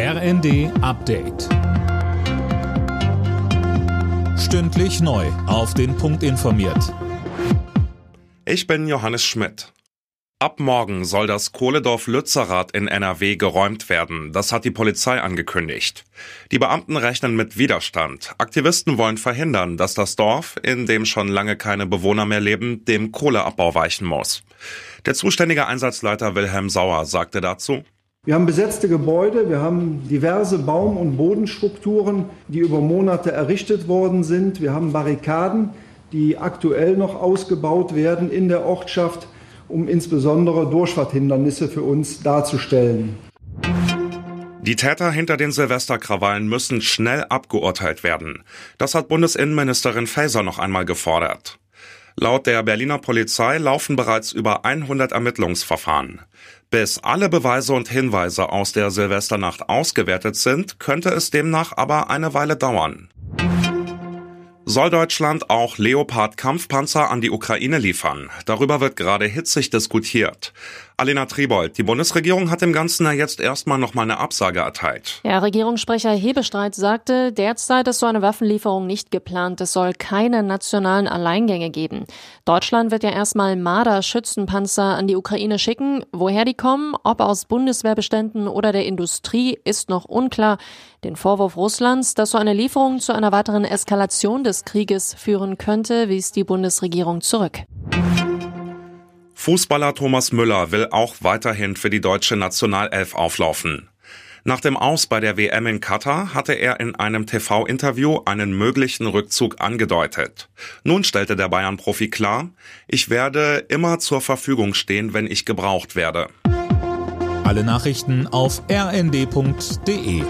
RND Update. Stündlich neu. Auf den Punkt informiert. Ich bin Johannes Schmidt. Ab morgen soll das Kohledorf Lützerath in NRW geräumt werden. Das hat die Polizei angekündigt. Die Beamten rechnen mit Widerstand. Aktivisten wollen verhindern, dass das Dorf, in dem schon lange keine Bewohner mehr leben, dem Kohleabbau weichen muss. Der zuständige Einsatzleiter Wilhelm Sauer sagte dazu, wir haben besetzte Gebäude, wir haben diverse Baum- und Bodenstrukturen, die über Monate errichtet worden sind. Wir haben Barrikaden, die aktuell noch ausgebaut werden in der Ortschaft, um insbesondere Durchfahrthindernisse für uns darzustellen. Die Täter hinter den Silvesterkrawallen müssen schnell abgeurteilt werden. Das hat Bundesinnenministerin Faeser noch einmal gefordert. Laut der Berliner Polizei laufen bereits über 100 Ermittlungsverfahren. Bis alle Beweise und Hinweise aus der Silvesternacht ausgewertet sind, könnte es demnach aber eine Weile dauern. Soll Deutschland auch Leopard-Kampfpanzer an die Ukraine liefern? Darüber wird gerade hitzig diskutiert. Alena Tribold, die Bundesregierung hat dem Ganzen ja jetzt erstmal noch mal eine Absage erteilt. Ja, Regierungssprecher Hebestreit sagte, derzeit ist so eine Waffenlieferung nicht geplant. Es soll keine nationalen Alleingänge geben. Deutschland wird ja erstmal Marder-Schützenpanzer an die Ukraine schicken. Woher die kommen, ob aus Bundeswehrbeständen oder der Industrie, ist noch unklar. Den Vorwurf Russlands, dass so eine Lieferung zu einer weiteren Eskalation des Krieges führen könnte, wies die Bundesregierung zurück. Fußballer Thomas Müller will auch weiterhin für die deutsche Nationalelf auflaufen. Nach dem Aus bei der WM in Katar hatte er in einem TV-Interview einen möglichen Rückzug angedeutet. Nun stellte der Bayern-Profi klar, ich werde immer zur Verfügung stehen, wenn ich gebraucht werde. Alle Nachrichten auf rnd.de